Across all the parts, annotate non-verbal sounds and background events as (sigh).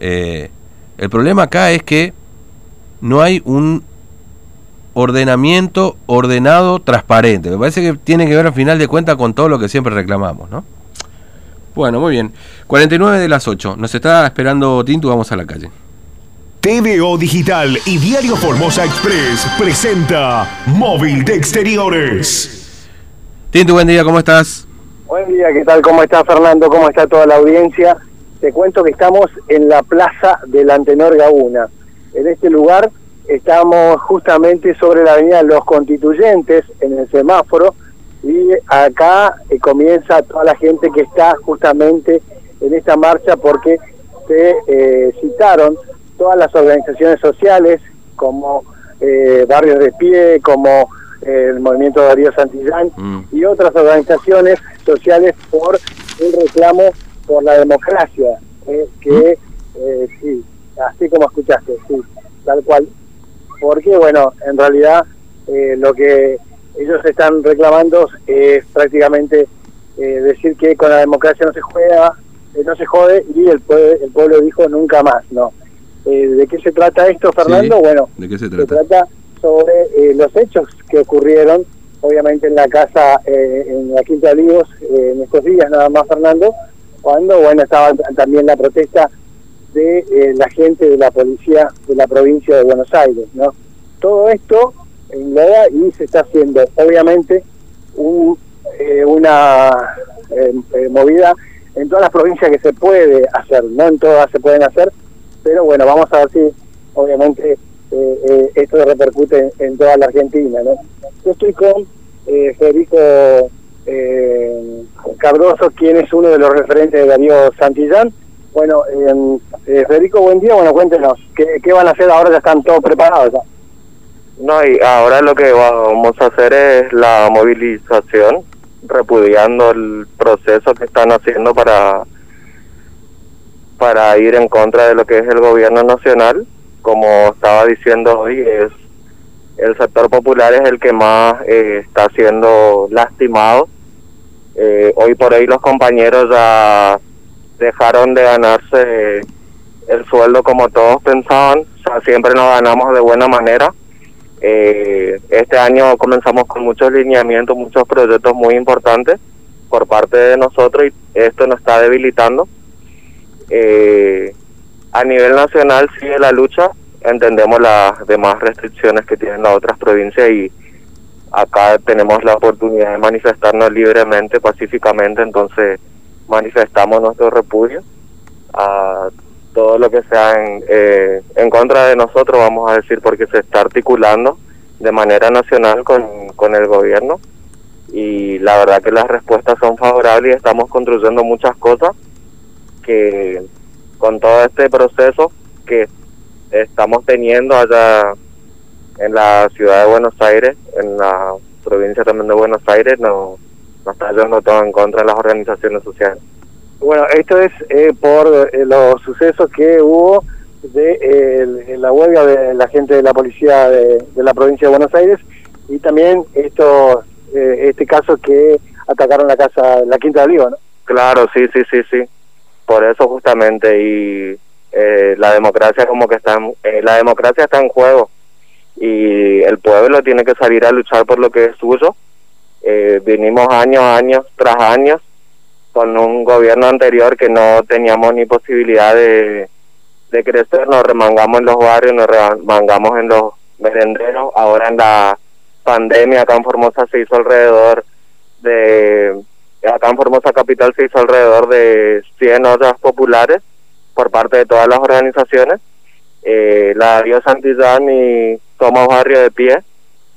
Eh, el problema acá es que no hay un ordenamiento ordenado, transparente. Me parece que tiene que ver al final de cuentas con todo lo que siempre reclamamos, ¿no? Bueno, muy bien. 49 de las 8. Nos está esperando Tintu, vamos a la calle. TVO Digital y Diario Formosa Express presenta Móvil de Exteriores. Tintu, buen día, ¿cómo estás? Buen día, ¿qué tal? ¿Cómo está Fernando? ¿Cómo está toda la audiencia? Te cuento que estamos en la plaza del Antenor Gauna. En este lugar estamos justamente sobre la avenida Los Constituyentes, en el semáforo, y acá eh, comienza toda la gente que está justamente en esta marcha porque se eh, citaron todas las organizaciones sociales como eh, Barrios de Pie, como el Movimiento Darío Santillán mm. y otras organizaciones sociales por el reclamo por la democracia, que ¿Mm? sí, así como escuchaste, sí, tal cual. Porque, bueno, en realidad lo que ellos están reclamando es prácticamente eh, decir que con la democracia no se juega, eh, no se jode y el, el pueblo dijo nunca más, ¿no? Eh, ¿De qué se trata esto, Fernando? bueno, ¿de qué se trata? se trata sobre los hechos que ocurrieron, obviamente en la casa, en la Quinta de Olivos, en estos días nada más, Fernando, cuando, bueno, estaba también la protesta de la gente de la policía de la provincia de Buenos Aires, ¿no? Todo esto y se está haciendo, obviamente, un, eh, una eh, eh, movida en todas las provincias que se puede hacer, no en todas se pueden hacer, pero bueno, vamos a ver si, obviamente, esto repercute en, toda la Argentina. ¿no? Yo estoy con Federico Cardoso, quien es uno de los referentes de Darío Santillán. Bueno, Federico, buen día. Bueno, cuéntenos, ¿qué, ¿qué, van a hacer ahora? Ya están todos preparados. Ya? No, y ahora lo que vamos a hacer es la movilización, repudiando el proceso que están haciendo para, para ir en contra de lo que es el gobierno nacional. Como estaba diciendo hoy, es el sector popular es el que más eh, está siendo lastimado. Eh, hoy por hoy los compañeros ya dejaron de ganarse el sueldo como todos pensaban, o sea, siempre nos ganamos de buena manera eh, este año comenzamos con muchos lineamientos, muchos proyectos muy importantes por parte de nosotros y esto nos está debilitando. A nivel nacional sigue la lucha, entendemos las demás restricciones que tienen las otras provincias y acá tenemos la oportunidad de manifestarnos libremente, pacíficamente, entonces manifestamos nuestro repudio a todo lo que sea en, eh, en contra de nosotros, vamos a decir, porque se está articulando de manera nacional con, con el gobierno y la verdad que las respuestas son favorables y estamos construyendo muchas cosas que con todo este proceso que estamos teniendo allá en la ciudad de Buenos Aires, en la provincia también de Buenos Aires, no, nos está yendo todo en contra de las organizaciones sociales. Bueno, esto es eh, por eh, los sucesos que hubo de eh, la huelga de la gente de la policía de, la provincia de Buenos Aires y también esto este caso que atacaron la casa, la Quinta de Oliva, ¿no? Claro, sí, sí, sí, sí. Por eso justamente y la democracia como que está en, la democracia está en juego y el pueblo tiene que salir a luchar por lo que es suyo. vinimos años, años tras años con un gobierno anterior que no teníamos ni posibilidad de, de crecer, nos remangamos en los barrios, nos remangamos en los merenderos, ahora en la pandemia acá en Formosa se hizo alrededor de, acá en Formosa Capital se hizo alrededor de 100 ollas populares por parte de todas las organizaciones, eh, la Río Santillán y Somos Barrio de Pie,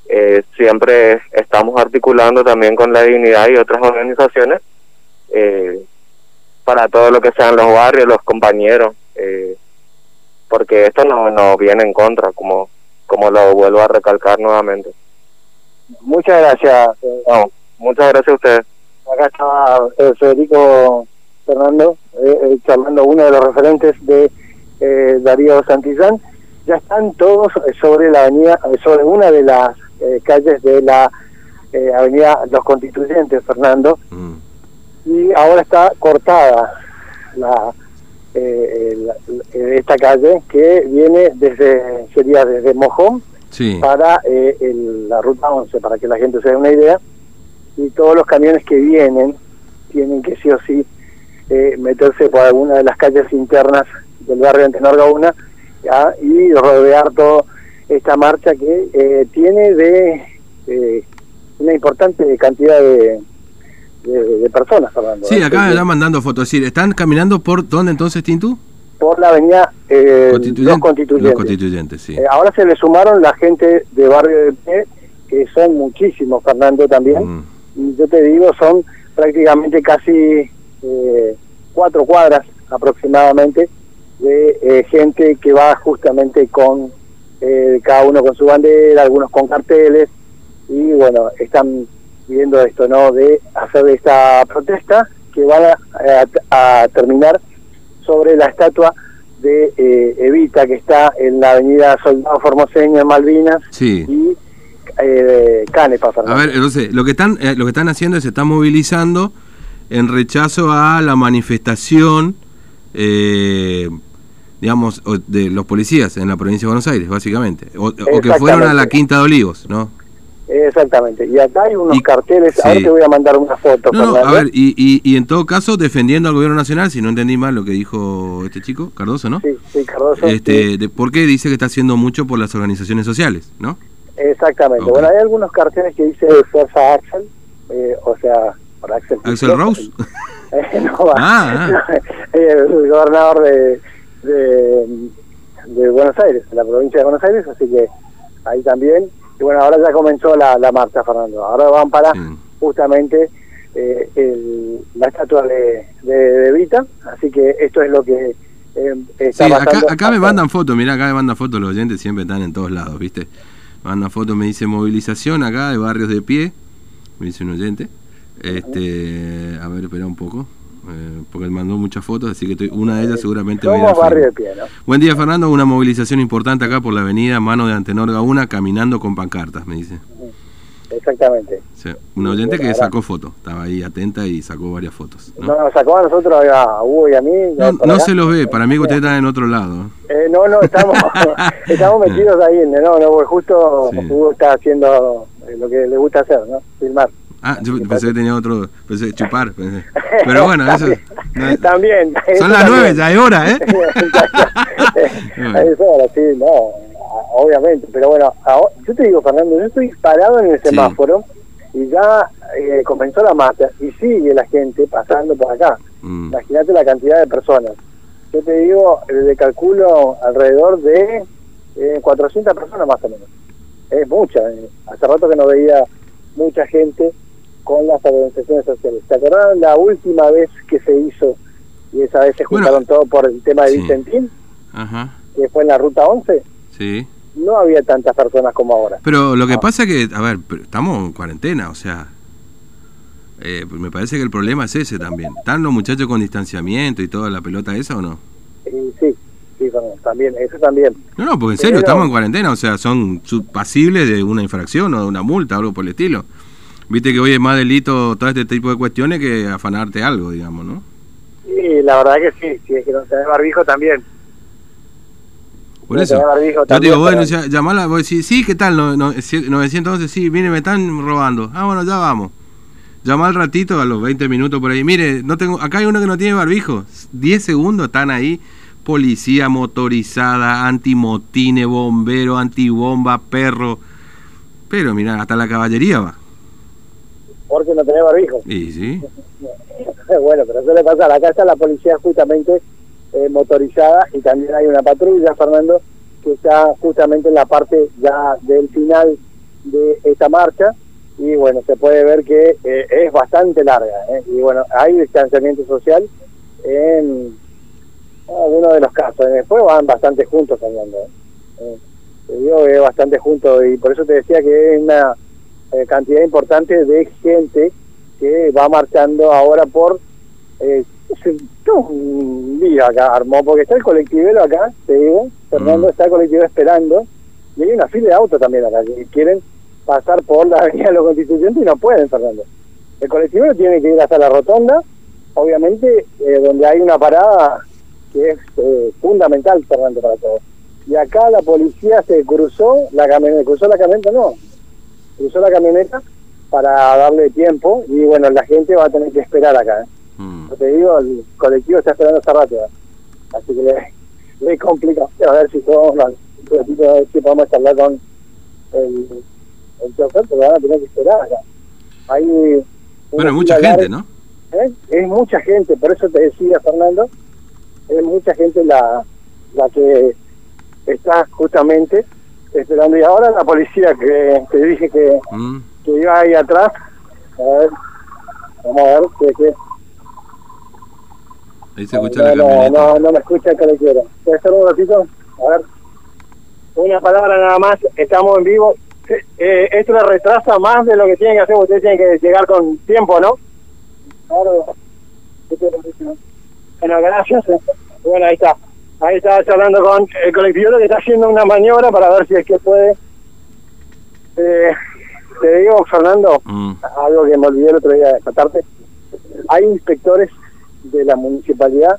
eh, siempre estamos articulando también con la dignidad y otras organizaciones eh, para todo lo que sean los barrios, los compañeros, eh, porque esto no, no viene en contra, como, como lo vuelvo a recalcar nuevamente. Muchas gracias. No, muchas gracias a ustedes. Acá estaba eh, Federico Fernando, eh, charlando uno de los referentes de Darío Santillán. Ya están todos sobre la avenida, sobre una de las calles de la avenida Los Constituyentes, Fernando. Mm y ahora está cortada la, eh, la- eh, esta calle que viene desde, sería desde Mojón Sí. para eh, el- la ruta 11, para que la gente se dé una idea. Y todos los camiones que vienen tienen que sí o sí eh, meterse por alguna de las calles internas del barrio Antenor Gauna ¿ya? y rodear toda esta marcha que eh, tiene de eh, una importante cantidad de, de, de personas. Fernando, Sí, acá me están mandando fotos. Sí, ¿Están caminando por dónde entonces, Tintu? por la avenida eh, Los Constituyentes. Los constituyentes, sí. Eh, ahora se le sumaron la gente de Barrio de Pie, que son muchísimos, Fernando, también. Mm. Yo te digo, son prácticamente casi eh, cuatro cuadras aproximadamente de eh, gente que va justamente con eh, cada uno con su bandera, algunos con carteles, y bueno, están viendo esto, ¿no? De hacer esta protesta que van a, a- terminar sobre la estatua de eh, Evita, que está en la avenida Soldado Formoseño en Malvinas Sí. y eh, Canepa, A ver, entonces, lo que están eh, lo que están haciendo es se están movilizando en rechazo a la manifestación eh, digamos de los policías en la provincia de Buenos Aires, básicamente, o, o que fueron a la. Quinta de Olivos, ¿no? Exactamente. Y acá hay unos Y- carteles, ahora sí. te voy a mandar una foto, No, a ver, y, y, y en todo caso defendiendo al gobierno nacional, si no entendí mal lo que dijo este chico, Cardoso, ¿no? Sí, sí, Cardoso. Este, sí. de, porque dice que está haciendo mucho por las organizaciones sociales, ¿no? Exactamente. Bueno, hay algunos carteles que dice Fuerza Axel, eh, o sea, por Axel. Axel. Rose. (laughs) Eh, no va. Ah, (laughs) el gobernador de, de, de Buenos Aires, de la provincia de Buenos Aires, así que ahí también. Y bueno, ahora ya comenzó la, la marcha, Fernando. Ahora van para Sí. justamente eh, el- la estatua de, de, de Evita, así que esto es lo que eh, está Sí, acá, acá me mandan fotos, mirá, acá me mandan fotos, los oyentes siempre están en todos lados, ¿viste? Me mandan fotos, me dice movilización acá de barrios de pie, me dice un oyente. Este, a ver, espera un poco, eh, porque él mandó muchas fotos, así que estoy- una de ellas seguramente va a barrio. Buen día, Fernando. Una movilización importante acá por la avenida Mano de Antenor Gauna, caminando con pancartas, me dice. Exactamente. Un oyente que sacó fotos, estaba ahí atenta y sacó varias fotos. ¿no? No, sacó a nosotros, a Hugo y a mí. No, no se los ve, para mí que ustedes están en otro lado. Eh, no, no, estamos, (laughs) estamos metidos ahí, no, no, justo Sí. Hugo está haciendo eh, lo que le gusta hacer, ¿no? Filmar. Ah, yo pensé que tenía otro, pensé chupar. pensé. Pero (laughs) bueno, eso... no- También. son las nueve, ya es hora, ¿eh? (laughs) (laughs) es hora, sí, no, obviamente. Pero bueno, ahora- yo te digo, Fernando, yo estoy parado en el Sí. semáforo y ya eh, comenzó la marcha y sigue la gente pasando por acá. Mm, Imagínate la cantidad de personas. Yo te digo, le calculo alrededor de eh, 400 personas más o menos. Es mucha. eh. Hace rato que no veía mucha gente con las organizaciones sociales. ¿Te acordás la última vez que se hizo y esa vez se Bueno, juntaron todo por el tema de sí. Vicentín, Ajá, que fue en la ruta 11? sí. No había tantas personas como ahora. Pero lo que Ah. pasa es que, a ver, estamos en cuarentena, o sea... eh, me parece que el problema es ese también. ¿Están los muchachos con distanciamiento y toda la pelota esa o no? Sí, sí, también, eso también. No, no, porque en serio, Pero- estamos en cuarentena, o sea, son pasibles de una infracción o de una multa, algo por el estilo. Viste que hoy es más delito todo este tipo de cuestiones que afanarte algo, digamos, ¿no? Y la verdad que sí, si es que no tenés barbijo también. Por No eso. barbijo Yo digo, bueno, pero- llamala, vos decís, sí, ¿qué tal? No, no, si- 911, sí, mire, me están robando. Ah, bueno, ya vamos. Llama al ratito, a los 20 minutos por ahí. Mire, no tengo, acá hay uno que no tiene barbijo. 10 segundos están ahí. Policía motorizada, antimotine, bombero, antibomba, perro. Pero mira, hasta la caballería va. Porque no tenés barbijo. Y sí. (laughs) bueno, pero eso le pasa. Acá está la policía justamente eh, motorizada y también hay una patrulla, Fernando, que está justamente en la parte ya del final de esta marcha. Y bueno, se puede ver que eh, es bastante larga. ¿eh? Y bueno, hay distanciamiento social en algunos de los casos. Después van bastante juntos, Fernando. ¿eh? Eh, te digo que es bastante juntos y por eso te decía que es una eh, cantidad importante de gente que va marchando ahora por eh, un día acá armó porque está el colectivero acá te digo Fernando Mm. está el colectivero esperando y hay una fila de autos también acá que quieren pasar por la (laughs) avenida de los constituyentes y no pueden Fernando el colectivero tiene que ir hasta la rotonda obviamente eh, donde hay una parada que es eh, fundamental, Fernando, para todos. Y acá la policía se cruzó la camioneta, cruzó la camioneta, no, cruzó la camioneta para darle tiempo y bueno, la gente va a tener que esperar acá. ¿eh? Mm. Te digo, el colectivo está esperando hace rato. ¿eh? Así que le, le complica. A ver si podemos, a ver si podemos charlar con el, el chofer, pero van a tener que esperar acá. Hay Bueno, mucha fila gente, larga. ¿no? ¿eh? Es mucha gente, por eso te decía, Fernando, es mucha gente la, la que está justamente esperando. Y ahora la policía que te dije que, Mm. que iba ahí atrás, a ver, vamos a ver, que, que Ahí se escucha no, la no, camioneta. no, no me escucha el colectivo. ¿Puede ser un ratito? A ver. Una palabra nada más, estamos en vivo. Eh, esto le retrasa más de lo que tienen que hacer, ustedes tienen que llegar con tiempo, ¿no? Claro. Bueno, gracias. Bueno, ahí está. Ahí está charlando con el colectivo que está haciendo una maniobra para ver si es que puede. Eh, te digo, Fernando, Mm. algo que me olvidé el otro día de contarte. Hay inspectores de la municipalidad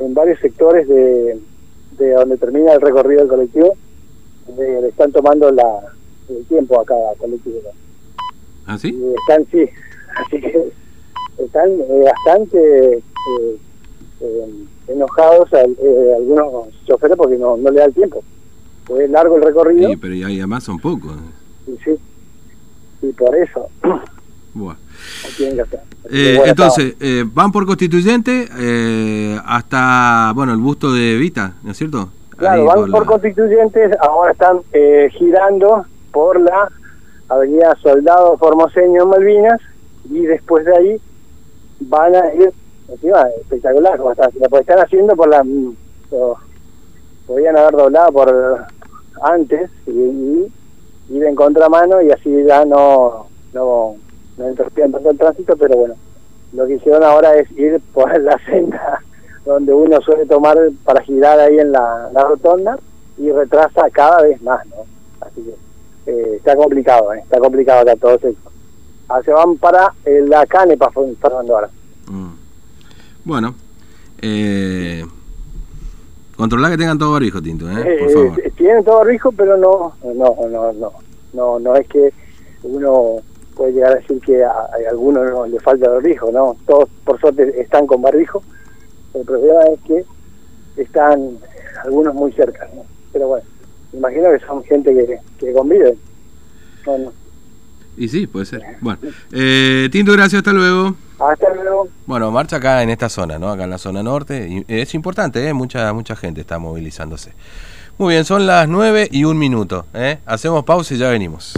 en varios sectores de, de donde termina el recorrido del colectivo. Le, le están tomando la, el tiempo a cada colectivo. ¿Ah, sí? Y están, sí, (laughs) así que están eh, bastante eh, eh, enojados al- eh, algunos choferes porque no, no le da el tiempo. Pues es largo el recorrido Sí, pero y además son pocos. y sí, y por eso (clears throat) Eh, entonces, eh, van por constituyente eh, hasta, bueno, el busto de Vita, ¿no es cierto? Claro, Ahí van por la- constituyentes, ahora están eh, girando por la avenida Soldado Formoseño Malvinas y después de ahí van a ir, encima, espectacular, como están, lo están haciendo por la... podían haber doblado por antes y, ir en contramano y así ya no, no, no tanto el tránsito, pero bueno, lo que hicieron ahora es ir por la senda donde uno suele tomar para girar ahí en la, la rotonda y retrasa cada vez más, ¿no? Así que eh, está complicado, ¿eh? está complicado acá todo eso. Ah, se van para eh, la Canepa, Fernando ahora. Bueno, eh, controlar que tengan todo barbijo, Tinto, ¿eh? Por Eh, favor. eh, tienen todo rico, pero no, no, no, no, no, no es que uno puede llegar a decir que a, a alguno no le falta barbijo, ¿no? Todos por suerte están con barbijo. El problema es que están algunos muy cerca, ¿no? Pero bueno, imagino que son gente que, que convive. No, no. Y sí, puede ser. Bueno, eh, Tinto, gracias, hasta luego. Bueno, marcha acá en esta zona, ¿no? Acá en la zona norte. Y es importante, ¿eh? Mucha, mucha gente está movilizándose. Muy bien, son las 9 y un minuto. ¿eh? Hacemos pausa y ya venimos.